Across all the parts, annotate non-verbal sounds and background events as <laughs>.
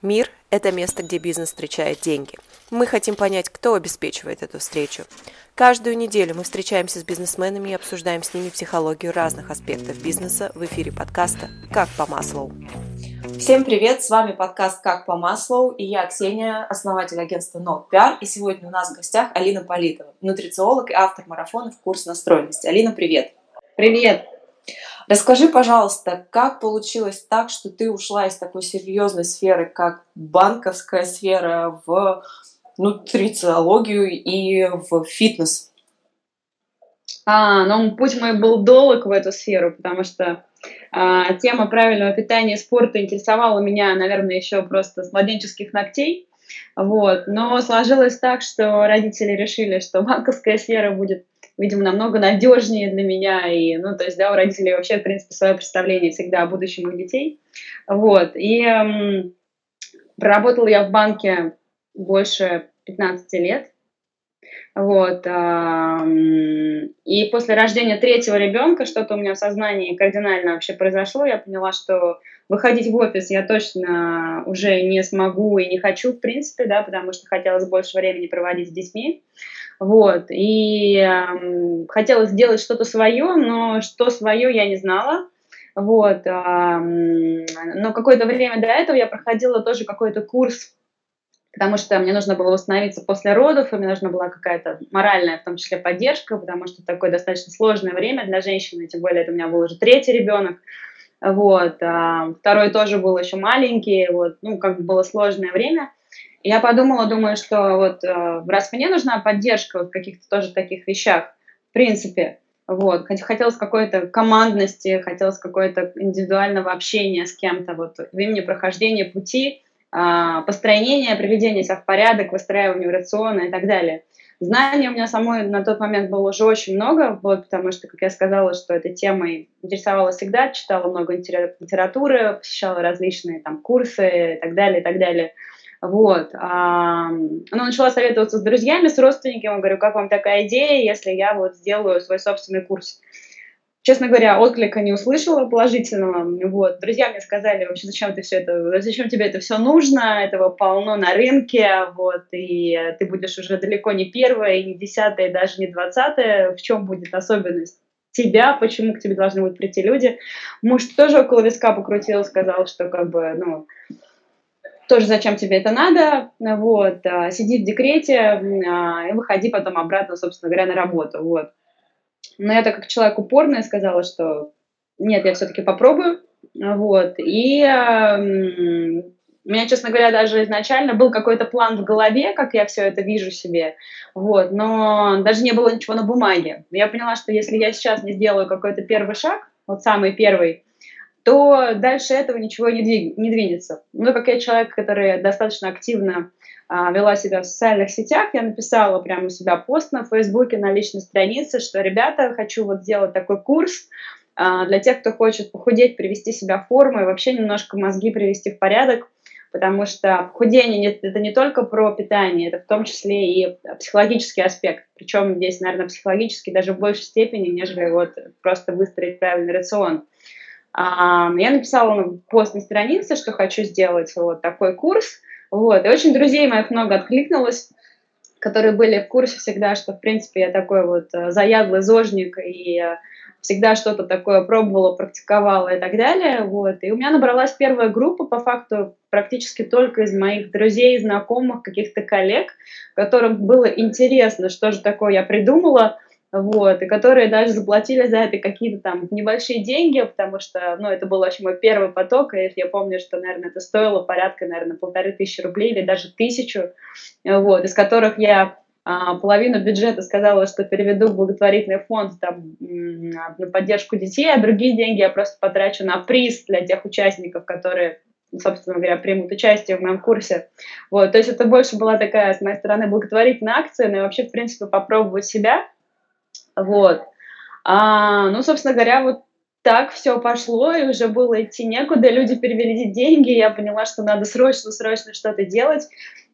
Мир – это место, где бизнес встречает деньги. Мы хотим понять, кто обеспечивает эту встречу. Каждую неделю мы встречаемся с бизнесменами и обсуждаем с ними психологию разных аспектов бизнеса в эфире подкаста «Как по Маслоу». Всем привет, с вами подкаст «Как по Маслоу» и я, Ксения, основатель агентства No PR. И сегодня у нас в гостях Алина Политова, нутрициолог и автор марафонов «Курс настроенности». Алина, привет! Привет! Расскажи, пожалуйста, как получилось так, что ты ушла из такой серьезной сферы, как банковская сфера, в нутрициологию и в фитнес? А, ну, путь мой был долг в эту сферу, потому что а, тема правильного питания и спорта интересовала меня, наверное, еще просто с младенческих ногтей. Вот. Но сложилось так, что родители решили, что банковская сфера будет видимо, намного надежнее для меня. И, ну, то есть, да, у родителей вообще, в принципе, свое представление всегда о будущем их детей. Вот. И эм, проработала я в банке больше 15 лет. Вот. Эм, и после рождения третьего ребенка что-то у меня в сознании кардинально вообще произошло. Я поняла, что выходить в офис я точно уже не смогу и не хочу, в принципе, да, потому что хотелось больше времени проводить с детьми. Вот. И э, хотелось сделать что-то свое, но что свое я не знала. Вот. Э, но какое-то время до этого я проходила тоже какой-то курс, потому что мне нужно было восстановиться после родов, и мне нужна была какая-то моральная, в том числе, поддержка, потому что такое достаточно сложное время для женщины, тем более это у меня был уже третий ребенок. Вот. А второй тоже был еще маленький, вот. Ну, как бы было сложное время. Я подумала, думаю, что вот э, раз мне нужна поддержка в каких-то тоже таких вещах, в принципе, вот, хотелось какой-то командности, хотелось какой-то индивидуального общения с кем-то, вот, времени прохождения пути, а, построения, приведения себя в порядок, выстраивания рациона и так далее. Знаний у меня самой на тот момент было уже очень много, вот, потому что, как я сказала, что этой темой интересовалась всегда, читала много литературы, посещала различные там курсы и так далее, и так далее. Вот. Она начала советоваться с друзьями, с родственниками. Говорю, как вам такая идея, если я вот сделаю свой собственный курс? Честно говоря, отклика не услышала положительного. Вот. Друзья мне сказали, вообще, зачем ты все это, зачем тебе это все нужно, этого полно на рынке, вот, и ты будешь уже далеко не первая, и не десятая, и даже не двадцатая. В чем будет особенность? тебя, почему к тебе должны будут прийти люди. Муж тоже около виска покрутил, сказал, что как бы, ну, тоже зачем тебе это надо, вот, а, сиди в декрете а, и выходи потом обратно, собственно говоря, на работу, вот. Но я так как человек упорный сказала, что нет, я все-таки попробую, вот, и у меня, честно говоря, даже изначально был какой-то план в голове, как я все это вижу себе, вот, но даже не было ничего на бумаге. Я поняла, что если я сейчас не сделаю какой-то первый шаг, вот самый первый, то дальше этого ничего не, двиг, не двинется. Ну, как я человек, который достаточно активно а, вела себя в социальных сетях, я написала прямо у себя пост на Фейсбуке, на личной странице, что, ребята, хочу вот сделать такой курс а, для тех, кто хочет похудеть, привести себя в форму и вообще немножко мозги привести в порядок, потому что похудение это не только про питание, это в том числе и психологический аспект. Причем здесь, наверное, психологический даже в большей степени, нежели вот просто выстроить правильный рацион. Я написала на пост на странице, что хочу сделать вот такой курс. Вот. И очень друзей моих много откликнулось, которые были в курсе всегда, что, в принципе, я такой вот э, заядлый зожник и э, всегда что-то такое пробовала, практиковала и так далее. Вот. И у меня набралась первая группа, по факту, практически только из моих друзей, знакомых, каких-то коллег, которым было интересно, что же такое я придумала, вот, и которые даже заплатили за это какие-то там небольшие деньги, потому что, ну, это был вообще мой первый поток, и я помню, что, наверное, это стоило порядка, наверное, полторы тысячи рублей или даже тысячу, вот, из которых я а, половину бюджета сказала, что переведу в благотворительный фонд там, на поддержку детей, а другие деньги я просто потрачу на приз для тех участников, которые собственно говоря, примут участие в моем курсе. Вот, то есть это больше была такая, с моей стороны, благотворительная акция, но и вообще, в принципе, попробовать себя – вот. А, ну, собственно говоря, вот так все пошло, и уже было идти некуда, люди перевели деньги, я поняла, что надо срочно-срочно что-то делать,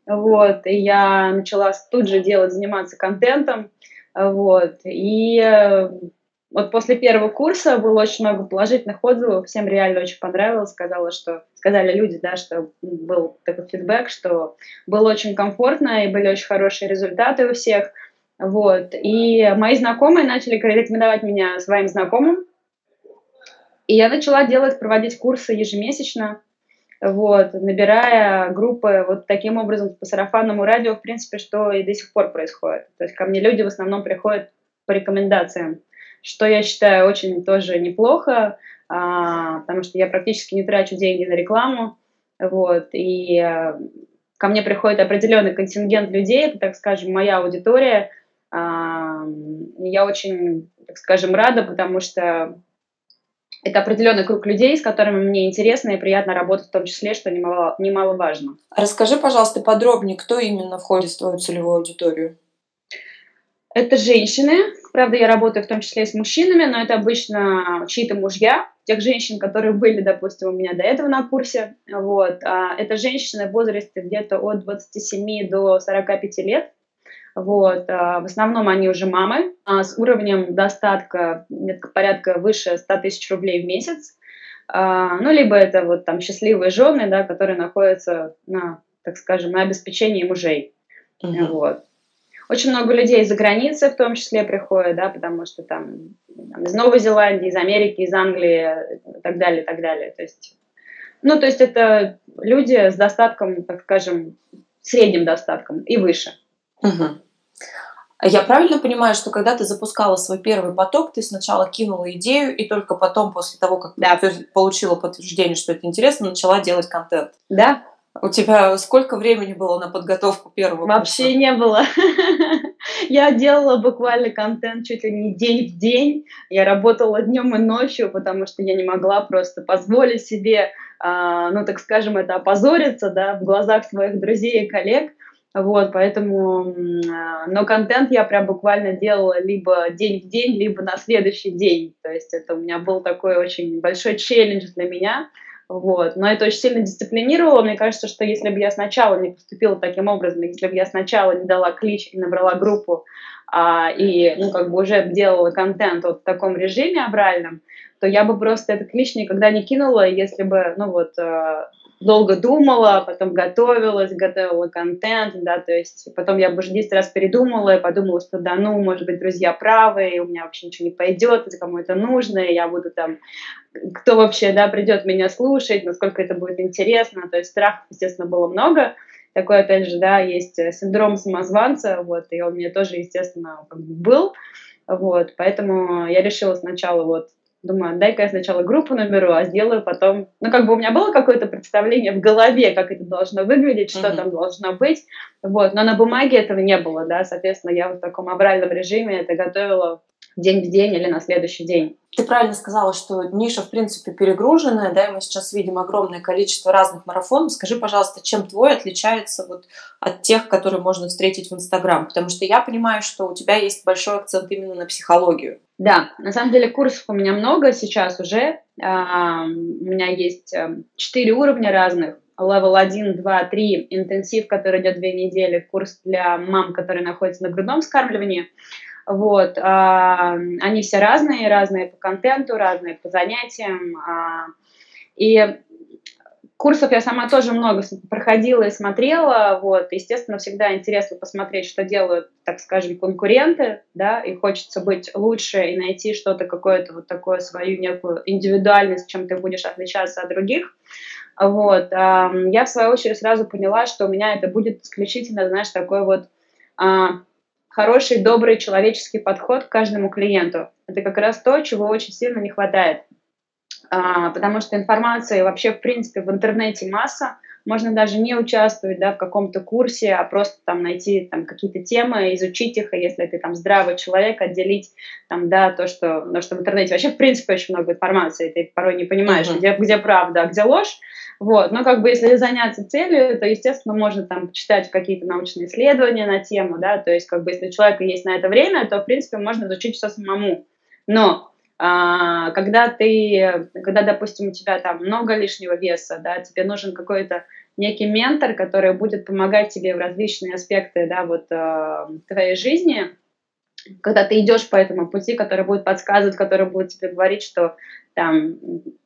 вот, и я начала тут же делать, заниматься контентом, вот, и э, вот после первого курса было очень много положительных отзывов, всем реально очень понравилось, сказала, что, сказали люди, да, что был такой фидбэк, что было очень комфортно и были очень хорошие результаты у всех. Вот. И мои знакомые начали рекомендовать меня своим знакомым. И я начала делать, проводить курсы ежемесячно, вот, набирая группы вот таким образом по сарафанному радио, в принципе, что и до сих пор происходит. То есть ко мне люди в основном приходят по рекомендациям, что я считаю очень тоже неплохо, а, потому что я практически не трачу деньги на рекламу, вот, и а, ко мне приходит определенный контингент людей, так скажем, моя аудитория, я очень, так скажем, рада, потому что это определенный круг людей, с которыми мне интересно и приятно работать, в том числе, что немало, немаловажно. Расскажи, пожалуйста, подробнее, кто именно входит в твою целевую аудиторию? Это женщины. Правда, я работаю в том числе и с мужчинами, но это обычно чьи-то мужья, тех женщин, которые были, допустим, у меня до этого на курсе. Вот. А это женщины в возрасте где-то от 27 до 45 лет. Вот. А в основном они уже мамы а с уровнем достатка порядка выше 100 тысяч рублей в месяц. А, ну, либо это вот там счастливые жены, да, которые находятся на, так скажем, на обеспечении мужей. Угу. Вот. Очень много людей из-за границы в том числе приходят, да, потому что там, там из Новой Зеландии, из Америки, из Англии и так далее, и так далее. То есть, ну, то есть это люди с достатком, так скажем, средним достатком и выше. Угу. Я правильно понимаю, что когда ты запускала свой первый поток, ты сначала кинула идею, и только потом, после того, как да. ты получила подтверждение, что это интересно, начала делать контент? Да, у тебя сколько времени было на подготовку первого Вообще курса? не было. <laughs> Я делала буквально контент чуть ли не день в день. Я работала днем и ночью, потому что я не могла просто позволить себе, а, ну, так скажем, это опозориться, да, в глазах своих друзей и коллег. Вот, поэтому, а, но контент я прям буквально делала либо день в день, либо на следующий день. То есть это у меня был такой очень большой челлендж для меня – вот. Но это очень сильно дисциплинировало. Мне кажется, что если бы я сначала не поступила таким образом, если бы я сначала не дала клич и набрала группу, а, и ну, как бы уже делала контент вот в таком режиме авральном, то я бы просто этот клич никогда не кинула, если бы, ну вот, э, долго думала, потом готовилась, готовила контент, да, то есть потом я бы уже 10 раз передумала и подумала, что да, ну, может быть, друзья правы, и у меня вообще ничего не пойдет, это кому это нужно, и я буду там, кто вообще, да, придет меня слушать, насколько это будет интересно, то есть страхов, естественно, было много, такой, опять же, да, есть синдром самозванца, вот, и он мне тоже, естественно, был, вот, поэтому я решила сначала вот Думаю, дай-ка я сначала группу наберу, а сделаю потом... Ну, как бы у меня было какое-то представление в голове, как это должно выглядеть, что mm-hmm. там должно быть, вот, но на бумаге этого не было, да, соответственно, я в таком авральном режиме это готовила день в день или на следующий день. Ты правильно сказала, что ниша, в принципе, перегруженная, да, и мы сейчас видим огромное количество разных марафонов. Скажи, пожалуйста, чем твой отличается вот от тех, которые можно встретить в Инстаграм? Потому что я понимаю, что у тебя есть большой акцент именно на психологию. Да, на самом деле курсов у меня много сейчас уже. А, у меня есть эм, четыре уровня разных. Level 1, 2, 3, интенсив, который идет две недели, курс для мам, которые находятся на грудном вскармливании. Вот, а, они все разные, разные по контенту, разные по занятиям. А, и курсов я сама тоже много проходила и смотрела, вот, естественно, всегда интересно посмотреть, что делают, так скажем, конкуренты, да, и хочется быть лучше и найти что-то, какое-то вот такое, свою некую индивидуальность, чем ты будешь отличаться от других, вот, я в свою очередь сразу поняла, что у меня это будет исключительно, знаешь, такой вот а, хороший, добрый, человеческий подход к каждому клиенту. Это как раз то, чего очень сильно не хватает. А, потому что информации вообще, в принципе, в интернете масса. Можно даже не участвовать да, в каком-то курсе, а просто там найти там, какие-то темы, изучить их, и если ты там здравый человек, отделить там, да, то, что, ну, что в интернете вообще, в принципе, очень много информации, ты порой не понимаешь, uh-huh. где, где правда, а где ложь. Вот. Но как бы если заняться целью, то, естественно, можно там читать какие-то научные исследования на тему, да, то есть как бы если у человека есть на это время, то, в принципе, можно изучить все самому. Но а, когда ты, когда, допустим, у тебя там много лишнего веса, да, тебе нужен какой-то некий ментор, который будет помогать тебе в различные аспекты, да, вот э, твоей жизни, когда ты идешь по этому пути, который будет подсказывать, который будет тебе говорить, что там,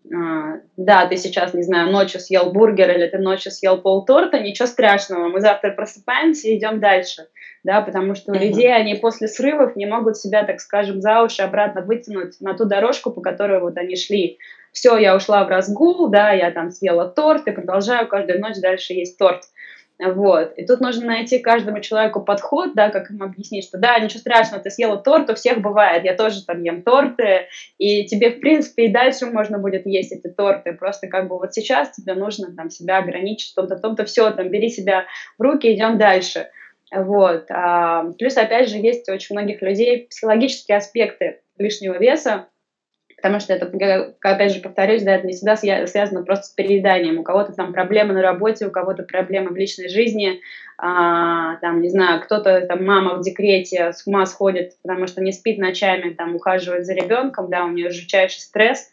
э, да, ты сейчас, не знаю, ночью съел бургер или ты ночью съел полторта, ничего страшного, мы завтра просыпаемся и идем дальше, да, потому что у uh-huh. людей они после срывов не могут себя, так скажем, за уши обратно вытянуть на ту дорожку, по которой вот они шли. Все, я ушла в разгул, да, я там съела торт и продолжаю каждую ночь дальше есть торт. Вот. И тут нужно найти каждому человеку подход, да, как им объяснить, что да, ничего страшного, ты съела торт, у всех бывает, я тоже там ем торты, и тебе, в принципе, и дальше можно будет есть эти торты, просто как бы вот сейчас тебе нужно там себя ограничить в том-то, том-то, все, там, бери себя в руки, идем дальше. Вот. А, плюс, опять же, есть у очень многих людей психологические аспекты лишнего веса, потому что это, опять же, повторюсь, да, это не всегда связано просто с перееданием. У кого-то там проблемы на работе, у кого-то проблемы в личной жизни, а, там, не знаю, кто-то, там, мама в декрете с ума сходит, потому что не спит ночами, там, ухаживает за ребенком, да, у нее жутчайший стресс,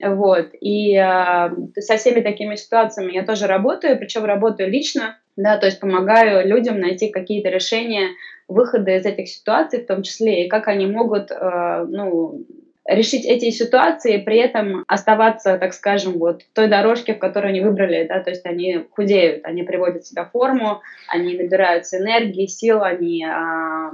вот, и а, со всеми такими ситуациями я тоже работаю, причем работаю лично, да, то есть помогаю людям найти какие-то решения, выхода из этих ситуаций в том числе, и как они могут, э, ну, решить эти ситуации, при этом оставаться, так скажем, вот в той дорожке, в которой они выбрали, да, то есть они худеют, они приводят себя в форму, они набираются энергии, сил, они а,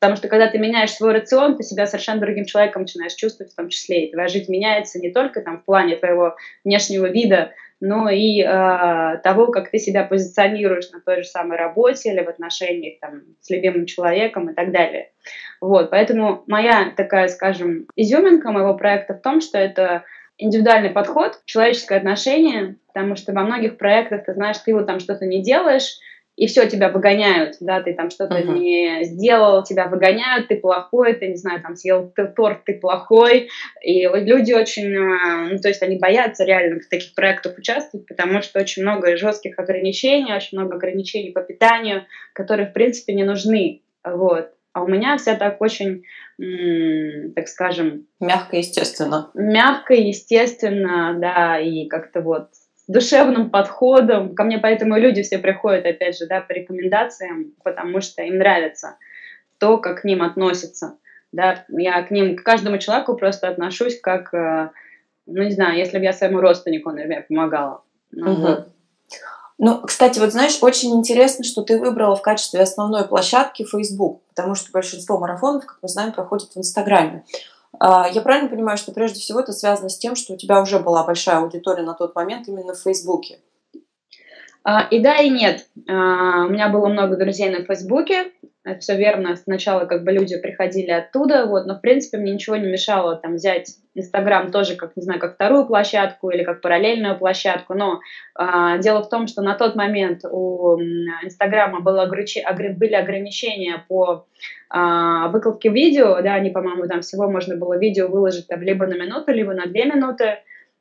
Потому что когда ты меняешь свой рацион, ты себя совершенно другим человеком начинаешь чувствовать в том числе. И твоя жизнь меняется не только там, в плане твоего внешнего вида, но и э, того, как ты себя позиционируешь на той же самой работе или в отношениях там, с любимым человеком и так далее. Вот, поэтому моя такая, скажем, изюминка моего проекта в том, что это индивидуальный подход, человеческое отношение, потому что во многих проектах, ты знаешь, ты вот там что-то не делаешь, и все, тебя выгоняют, да, ты там что-то uh-huh. не сделал, тебя выгоняют, ты плохой, ты, не знаю, там съел торт, ты плохой, и люди очень, э, ну, то есть они боятся реально в таких проектах участвовать, потому что очень много жестких ограничений, очень много ограничений по питанию, которые, в принципе, не нужны, вот. А у меня все так очень, так скажем... Мягко, естественно. Мягко, естественно, да, и как-то вот душевным подходом. Ко мне поэтому люди все приходят, опять же, да, по рекомендациям, потому что им нравится то, как к ним относятся. Да, я к ним, к каждому человеку просто отношусь как, э, ну, не знаю, если бы я своему родственнику, например, помогала. Ну, угу. вот. Ну, кстати, вот знаешь, очень интересно, что ты выбрала в качестве основной площадки Facebook, потому что большинство марафонов, как мы знаем, проходит в Инстаграме. А, я правильно понимаю, что прежде всего это связано с тем, что у тебя уже была большая аудитория на тот момент именно в Фейсбуке? А, и да, и нет. А, у меня было много друзей на Фейсбуке, это все верно. Сначала как бы люди приходили оттуда, вот, но в принципе мне ничего не мешало там взять Инстаграм тоже как, не знаю, как вторую площадку или как параллельную площадку, но э, дело в том, что на тот момент у Инстаграма было ограничи, были ограничения по э, выкладке видео, да, они, по-моему, там всего можно было видео выложить там либо на минуту, либо на две минуты,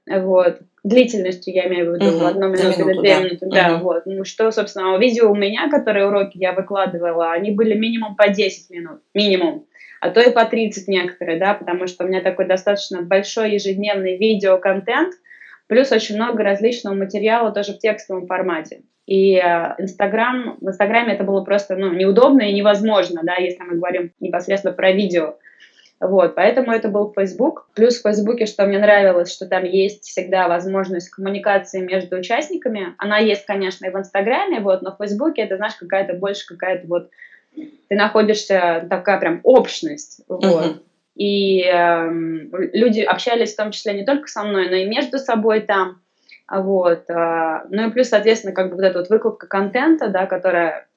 вот, длительностью, я имею в виду, угу, одну минуту или две минуты, да, угу. вот, ну, что, собственно, видео у меня, которые уроки я выкладывала, они были минимум по 10 минут, минимум, а то и по 30 некоторые, да, потому что у меня такой достаточно большой ежедневный видеоконтент, плюс очень много различного материала тоже в текстовом формате. И э, Инстаграм, в Инстаграме это было просто ну, неудобно и невозможно, да, если мы говорим непосредственно про видео. Вот, поэтому это был Facebook. Плюс в Фейсбуке, что мне нравилось, что там есть всегда возможность коммуникации между участниками. Она есть, конечно, и в Инстаграме, вот, но в Фейсбуке это, знаешь, какая-то больше какая-то вот... Ты находишься, такая прям общность, вот. Uh-huh. И э, люди общались в том числе не только со мной, но и между собой там. Вот. Э, ну и плюс, соответственно, как бы вот эта вот выкладка контента, да, которая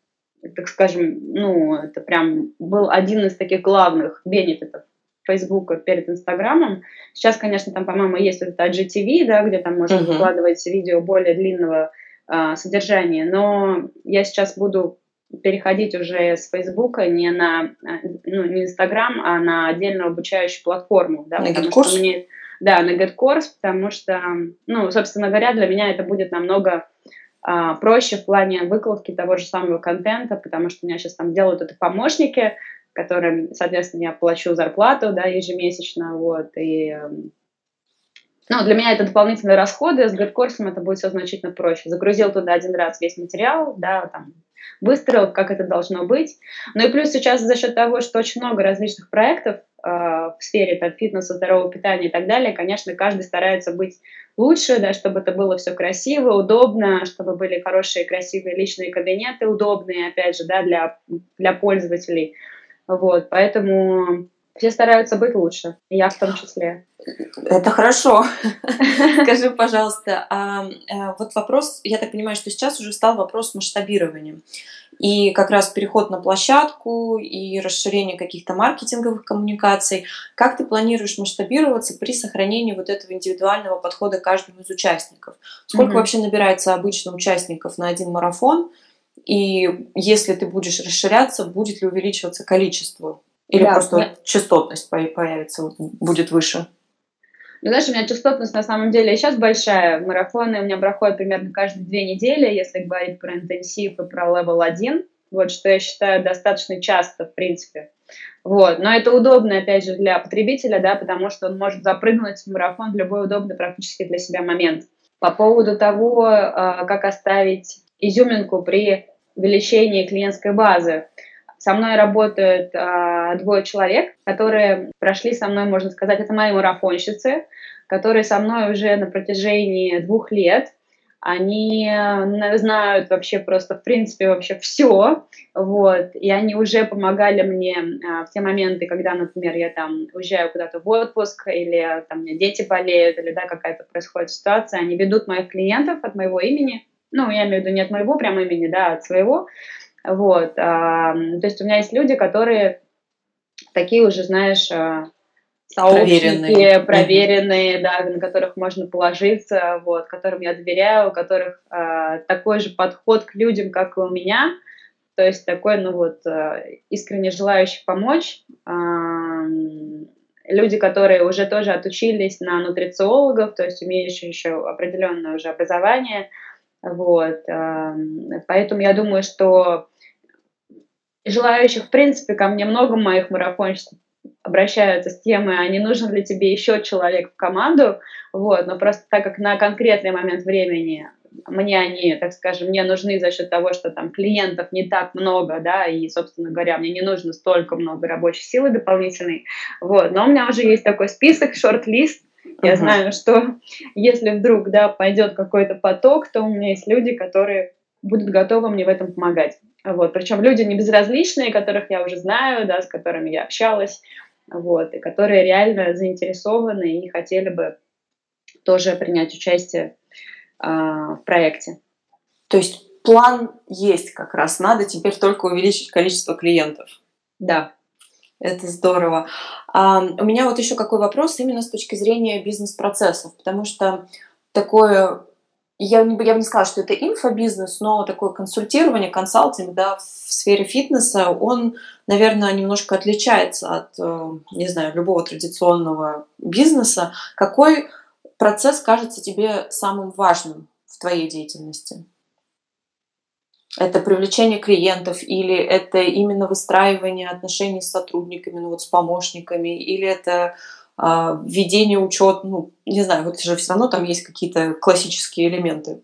так скажем, ну, это прям был один из таких главных бенефитов Фейсбука перед Инстаграмом. Сейчас, конечно, там, по-моему, есть вот это IGTV, да, где там можно uh-huh. выкладывать видео более длинного а, содержания, но я сейчас буду переходить уже с Фейсбука не на ну, не Инстаграм, а на отдельную обучающую платформу, да, на потому что мне да, на GetCourse, потому что, ну, собственно говоря, для меня это будет намного а, проще в плане выкладки того же самого контента, потому что у меня сейчас там делают это помощники, которым, соответственно, я плачу зарплату, да, ежемесячно, вот, и эм, Ну, для меня это дополнительные расходы, с гайд-курсом это будет все значительно проще. Загрузил туда один раз весь материал, да, там, выстроил, как это должно быть. Ну и плюс сейчас за счет того, что очень много различных проектов э, в сфере там, фитнеса, здорового питания и так далее, конечно, каждый старается быть лучше, да, чтобы это было все красиво, удобно, чтобы были хорошие, красивые личные кабинеты, удобные, опять же, да, для, для пользователей. Вот, поэтому все стараются быть лучше, я в том числе. Это хорошо. <laughs> Скажи, пожалуйста, а, а вот вопрос, я так понимаю, что сейчас уже стал вопрос масштабирования. И как раз переход на площадку и расширение каких-то маркетинговых коммуникаций. Как ты планируешь масштабироваться при сохранении вот этого индивидуального подхода каждому из участников? Сколько mm-hmm. вообще набирается обычно участников на один марафон? И если ты будешь расширяться, будет ли увеличиваться количество? Или да, просто я... частотность появится, будет выше? Ну, знаешь, у меня частотность на самом деле сейчас большая. Марафоны у меня проходят примерно каждые две недели, если говорить про интенсив и про level 1. Вот, что я считаю достаточно часто, в принципе. Вот. Но это удобно, опять же, для потребителя, да, потому что он может запрыгнуть в марафон в любой удобный практически для себя момент. По поводу того, а, как оставить изюминку при увеличении клиентской базы. Со мной работают а, двое человек, которые прошли со мной, можно сказать, это мои марафонщицы, которые со мной уже на протяжении двух лет. Они знают вообще просто, в принципе, вообще все, вот, и они уже помогали мне а, в те моменты, когда, например, я там уезжаю куда-то в отпуск, или там у меня дети болеют, или, да, какая-то происходит ситуация, они ведут моих клиентов от моего имени, ну, я имею в виду не от моего прямо имени, да, а от своего, вот, а, то есть у меня есть люди, которые такие уже, знаешь, а, сообщники, проверенные, проверенные да, на которых можно положиться, вот, которым я доверяю, у которых а, такой же подход к людям, как и у меня, то есть такой, ну вот, искренне желающий помочь. А, люди, которые уже тоже отучились на нутрициологов, то есть имеющие еще определенное уже образование, вот, а, поэтому я думаю, что желающих, в принципе, ко мне много моих марафонщиков обращаются с темой, а не нужен ли тебе еще человек в команду, вот, но просто так как на конкретный момент времени мне они, так скажем, мне нужны за счет того, что там клиентов не так много, да, и, собственно говоря, мне не нужно столько много рабочей силы дополнительной, вот, но у меня уже есть такой список, шорт-лист, я uh-huh. знаю, что <laughs> если вдруг, да, пойдет какой-то поток, то у меня есть люди, которые будут готовы мне в этом помогать. Вот. Причем люди не безразличные, которых я уже знаю, да, с которыми я общалась, вот, и которые реально заинтересованы и хотели бы тоже принять участие э, в проекте. То есть план есть как раз, надо теперь только увеличить количество клиентов. Да. Это здорово. А, у меня вот еще какой вопрос именно с точки зрения бизнес-процессов, потому что такое я, я бы не сказала, что это инфобизнес, но такое консультирование, консалтинг да, в сфере фитнеса, он, наверное, немножко отличается от, э, не знаю, любого традиционного бизнеса. Какой процесс кажется тебе самым важным в твоей деятельности? Это привлечение клиентов или это именно выстраивание отношений с сотрудниками, ну вот с помощниками, или это а, введение учет, ну, не знаю, вот же все равно там есть какие-то классические элементы.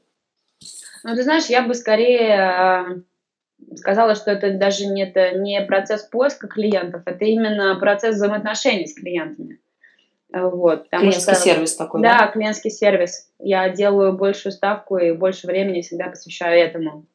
Ну, ты знаешь, я бы скорее а, сказала, что это даже не, это не процесс поиска клиентов, это именно процесс взаимоотношений с клиентами. Вот, клиентский что, сервис такой, да? Да, клиентский сервис. Я делаю большую ставку и больше времени всегда посвящаю этому.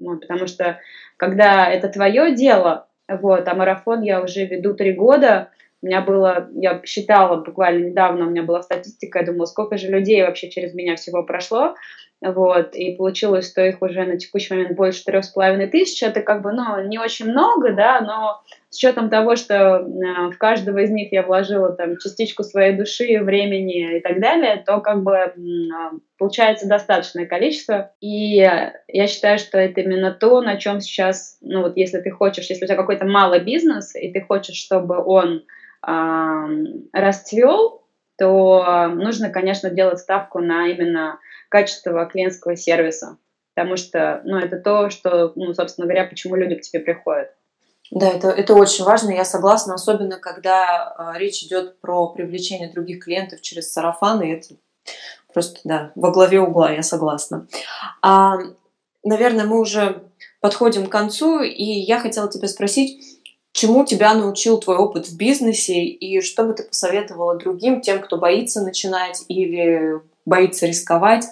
Вот, потому что когда это твое дело, вот, а марафон я уже веду три года, у меня было, я считала буквально недавно, у меня была статистика, я думала, сколько же людей вообще через меня всего прошло, вот, и получилось, что их уже на текущий момент больше трех с половиной тысяч, это как бы, ну, не очень много, да, но с учетом того, что э, в каждого из них я вложила там частичку своей души, времени и так далее, то как бы э, получается достаточное количество, и я считаю, что это именно то, на чем сейчас, ну вот если ты хочешь, если у тебя какой-то малый бизнес, и ты хочешь, чтобы он расцвел, то нужно, конечно, делать ставку на именно качество клиентского сервиса, потому что, ну, это то, что, ну, собственно говоря, почему люди к тебе приходят. Да, это, это очень важно, я согласна, особенно когда э, речь идет про привлечение других клиентов через сарафаны, это Просто, да, во главе угла, я согласна. А, наверное, мы уже подходим к концу, и я хотела тебя спросить, чему тебя научил твой опыт в бизнесе, и что бы ты посоветовала другим, тем, кто боится начинать или боится рисковать?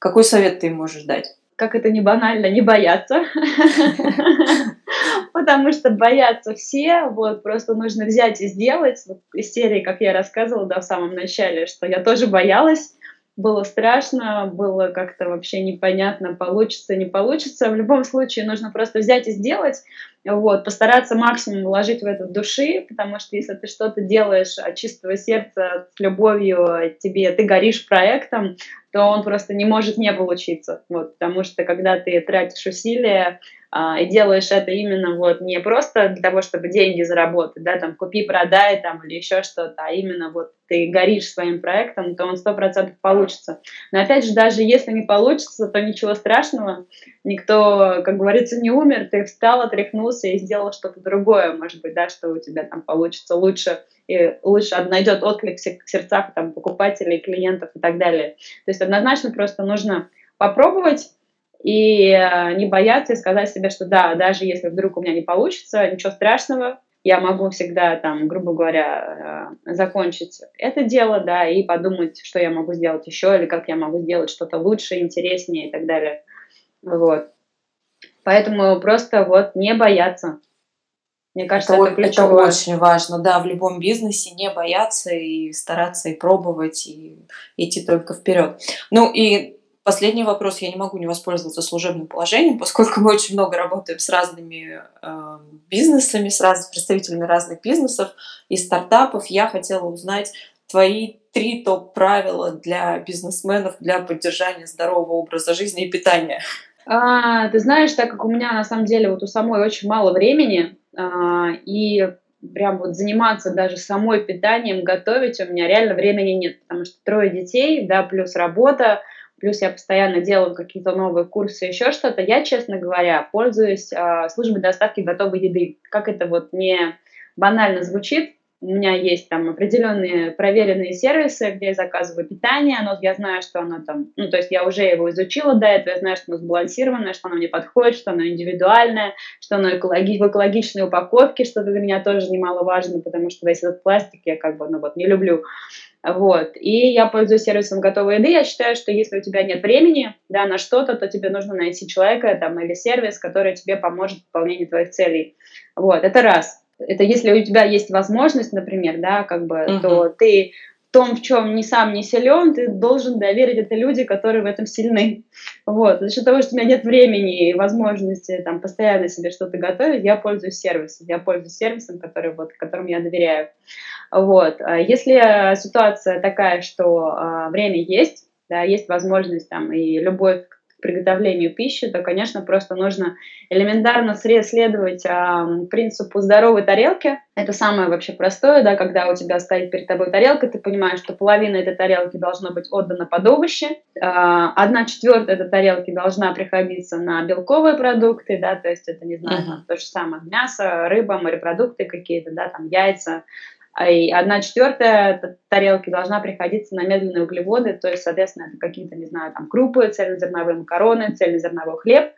Какой совет ты им можешь дать? Как это не банально, не бояться. <laughs> Потому что боятся все, вот, просто нужно взять и сделать. Из серии, как я рассказывала, да, в самом начале, что я тоже боялась, было страшно, было как-то вообще непонятно, получится, не получится. В любом случае нужно просто взять и сделать, вот, постараться максимум вложить в это души, потому что если ты что-то делаешь от чистого сердца, с любовью тебе, ты горишь проектом, то он просто не может не получиться, вот, потому что когда ты тратишь усилия, и делаешь это именно вот не просто для того, чтобы деньги заработать, да, там купи, продай там или еще что-то, а именно вот ты горишь своим проектом, то он сто процентов получится. Но опять же, даже если не получится, то ничего страшного, никто, как говорится, не умер, ты встал, отряхнулся и сделал что-то другое, может быть, да, что у тебя там получится лучше, и лучше найдет отклик в сердцах там, покупателей, клиентов и так далее. То есть однозначно просто нужно попробовать, и э, не бояться и сказать себе, что да, даже если вдруг у меня не получится, ничего страшного, я могу всегда, там, грубо говоря, э, закончить это дело, да, и подумать, что я могу сделать еще, или как я могу сделать что-то лучше, интереснее и так далее. Вот. Поэтому просто вот не бояться. Мне кажется, это, это, это очень важно, да, в любом бизнесе не бояться и стараться и пробовать, и идти только вперед. Ну и Последний вопрос. Я не могу не воспользоваться служебным положением, поскольку мы очень много работаем с разными э, бизнесами, с разными представителями разных бизнесов и стартапов. Я хотела узнать твои три топ-правила для бизнесменов для поддержания здорового образа жизни и питания. А, ты знаешь, так как у меня на самом деле вот у самой очень мало времени, а, и прям вот заниматься даже самой питанием, готовить у меня реально времени нет, потому что трое детей, да, плюс работа, плюс я постоянно делаю какие-то новые курсы, еще что-то, я, честно говоря, пользуюсь э, службой доставки готовой еды. Как это вот не банально звучит, у меня есть там определенные проверенные сервисы, где я заказываю питание, но я знаю, что оно там, ну, то есть я уже его изучила до этого, я знаю, что оно сбалансированное, что оно мне подходит, что оно индивидуальное, что оно экологи- в экологичной упаковке, что для меня тоже немаловажно, потому что весь этот пластик я как бы, ну вот, не люблю. Вот. И я пользуюсь сервисом готовой еды. Я считаю, что если у тебя нет времени да, на что-то, то тебе нужно найти человека там, или сервис, который тебе поможет в выполнении твоих целей. Вот, это раз. Это если у тебя есть возможность, например, да, как бы, uh-huh. то ты в том, в чем не сам не силен, ты должен доверить это люди, которые в этом сильны. Вот. За счет того, что у меня нет времени и возможности там, постоянно себе что-то готовить, я пользуюсь сервисом. Я пользуюсь сервисом, который, вот, которому я доверяю. Вот. А если ситуация такая, что а, время есть, да, есть возможность там и любовь приготовлению пищи, то, конечно, просто нужно элементарно следовать э, принципу здоровой тарелки. Это самое вообще простое, да, когда у тебя стоит перед тобой тарелка, ты понимаешь, что половина этой тарелки должно быть отдана под овощи, э, одна четвертая этой тарелки должна приходиться на белковые продукты, да, то есть это, не знаю, uh-huh. то же самое, мясо, рыба, морепродукты какие-то, да, там яйца, и одна четвертая тарелки должна приходиться на медленные углеводы, то есть, соответственно, это какие-то, не знаю, там крупы, цельнозерновые макароны, цельнозерновой хлеб.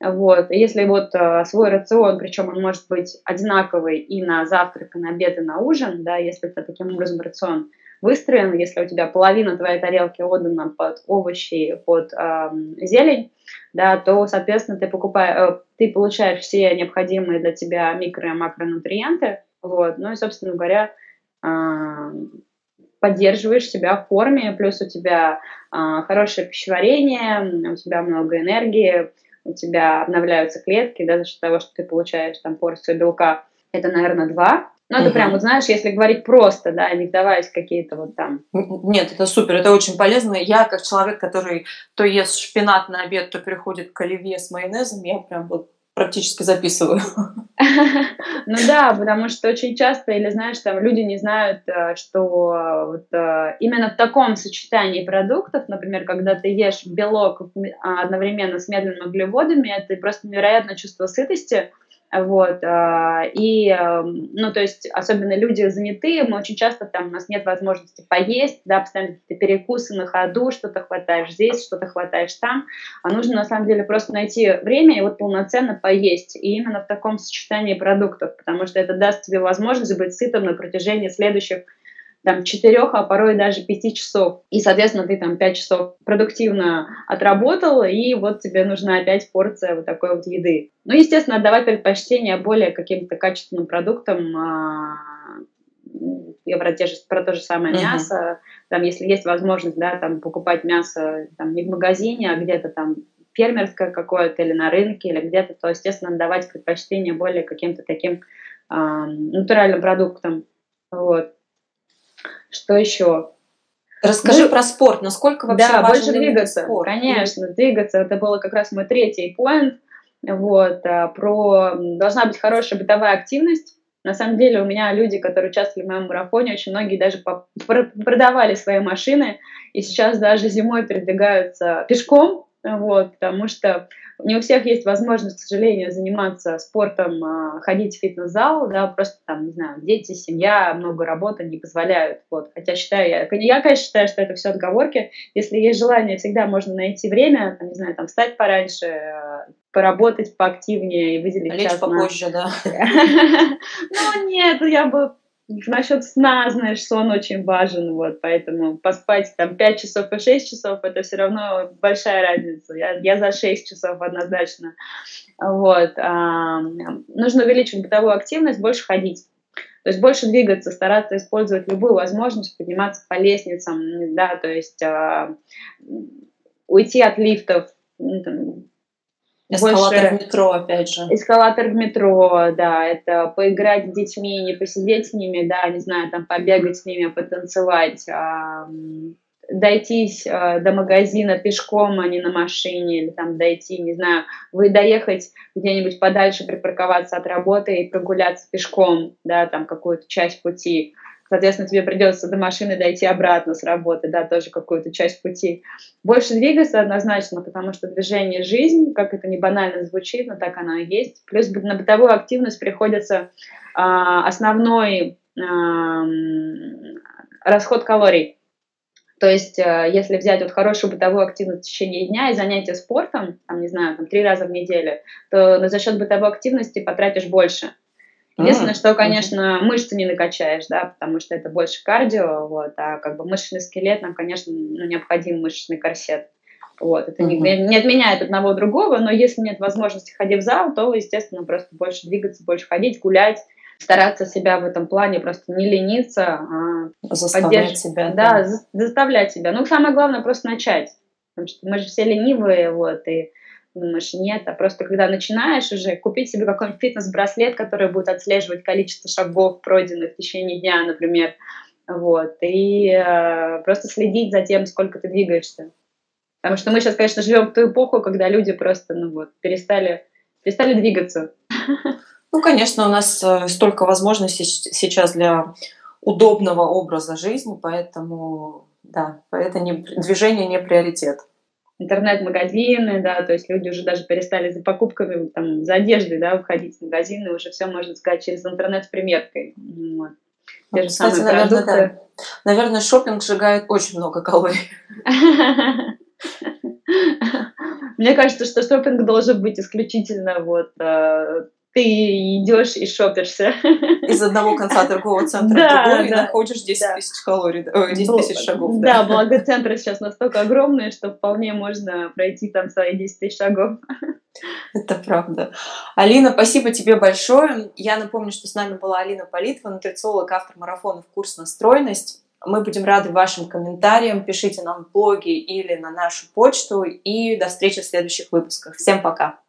Вот. Если вот э, свой рацион, причем он может быть одинаковый и на завтрак, и на обед, и на ужин, да, если это таким образом рацион выстроен, если у тебя половина твоей тарелки отдана под овощи, под э, зелень, да, то, соответственно, ты, покупаешь, э, ты получаешь все необходимые для тебя микро- и макронутриенты, вот. Ну и, собственно говоря, а, поддерживаешь себя в форме, плюс у тебя а, хорошее пищеварение, у тебя много энергии, у тебя обновляются клетки, да, за счет того, что ты получаешь там порцию белка. Это, наверное, два. Ну, это угу. прям, вот знаешь, если говорить просто, да, не вдаваясь в какие-то вот там... Нет, это супер, это очень полезно. Я, как человек, который то ест шпинат на обед, то переходит к оливье с майонезом, я прям вот практически записываю. <laughs> Ну да, потому что очень часто, или знаешь, там люди не знают, э, что вот, э, именно в таком сочетании продуктов, например, когда ты ешь белок одновременно с медленными углеводами, это просто невероятное чувство сытости, Вот, а, и, эм, ну, то есть, особенно люди занятые, мы очень часто там, у нас нет возможности поесть, да, постоянно какие-то перекусы на ходу, что-то хватаешь здесь, что-то хватаешь там, а нужно, на самом деле, просто найти время и вот полноценно поесть, и именно в таком сочетании продуктов, потому что это даст тебе возможность быть сытым на протяжении следующих там, четырех, а порой даже пяти часов. И, соответственно, ты там пять часов продуктивно отработал, и вот тебе нужна опять порция вот такой вот еды. Ну, естественно, отдавать предпочтение более каким-то качественным продуктам, а, я про, те же, про то же самое uh-huh. мясо, там, если есть возможность, да, там, покупать мясо там, не в магазине, а где-то там фермерское какое-то или на рынке, или где-то, то, естественно, давать предпочтение более каким-то таким э, натуральным продуктам. Вот. Что еще? Расскажи ну, про спорт. Насколько вообще да, важен больше двигаться. Спорт? Конечно, двигаться. Это было как раз мой третий поинт. Вот, а, про должна быть хорошая бытовая активность. На самом деле у меня люди, которые участвовали в моем марафоне, очень многие даже продавали свои машины и сейчас даже зимой передвигаются пешком, вот, потому что не у всех есть возможность, к сожалению, заниматься спортом, а, ходить в фитнес-зал, да, просто там, не знаю, дети, семья, много работы не позволяют, вот. Хотя считаю, я, я, конечно, считаю, что это все отговорки. Если есть желание, всегда можно найти время, там, не знаю, там, встать пораньше, а, поработать поактивнее и выделить Лечь час попозже, на... да. <laughs> Ну, нет, я бы Насчет сна, знаешь, сон очень важен, вот, поэтому поспать там 5 часов и 6 часов, это все равно большая разница. Я, я за 6 часов однозначно. Вот. А, нужно увеличить бытовую активность, больше ходить. То есть больше двигаться, стараться использовать любую возможность подниматься по лестницам, да, то есть а, уйти от лифтов, ну, Эскалатор больше... в метро, опять же. Эскалатор в метро, да, это поиграть с детьми, не посидеть с ними, да, не знаю, там побегать с ними, потанцевать, а, дойтись а, до магазина пешком, а не на машине, или там дойти, не знаю, вы доехать где-нибудь подальше, припарковаться от работы и прогуляться пешком, да, там какую-то часть пути. Соответственно, тебе придется до машины дойти обратно с работы, да, тоже какую-то часть пути. Больше двигаться однозначно, потому что движение – жизнь, как это не банально звучит, но так оно и есть. Плюс на бытовую активность приходится а, основной а, расход калорий. То есть, а, если взять вот хорошую бытовую активность в течение дня и занятия спортом, там, не знаю, там, три раза в неделю, то за счет бытовой активности потратишь больше. Единственное, что, конечно, мышцы не накачаешь, да, потому что это больше кардио, вот, а как бы мышечный скелет нам, конечно, ну, необходим мышечный корсет. Вот, это не, не отменяет одного другого, но если нет возможности ходить в зал, то, естественно, просто больше двигаться, больше ходить, гулять, стараться себя в этом плане просто не лениться, а заставлять себя. Да, да, заставлять себя. Ну, самое главное просто начать, потому что мы же все ленивые, вот, и думаешь, нет, а просто когда начинаешь уже купить себе какой-нибудь фитнес-браслет, который будет отслеживать количество шагов, пройденных в течение дня, например, вот, и э, просто следить за тем, сколько ты двигаешься. Потому что мы сейчас, конечно, живем в ту эпоху, когда люди просто, ну вот, перестали, перестали двигаться. Ну, конечно, у нас э, столько возможностей сейчас для удобного образа жизни, поэтому, да, это не, движение не приоритет интернет-магазины, да, то есть люди уже даже перестали за покупками, там, за одеждой, да, выходить в магазины, уже все, можно сказать, через интернет с примеркой. Вот. Те же Кстати, самые наверное, продукты. да. Наверное, шопинг сжигает очень много калорий. <laughs> Мне кажется, что шопинг должен быть исключительно вот э, ты идешь и шопишься. Из одного конца торгового центра да, в другой да, и находишь 10 да. тысяч калорий, э, 10 тысяч шагов. Да, да благо центры сейчас настолько огромные, что вполне можно пройти там свои 10 тысяч шагов. Это правда. Алина, спасибо тебе большое. Я напомню, что с нами была Алина Политова, нутрициолог, автор марафона «Курс настроенность». Мы будем рады вашим комментариям. Пишите нам в блоге или на нашу почту. И до встречи в следующих выпусках. Всем пока!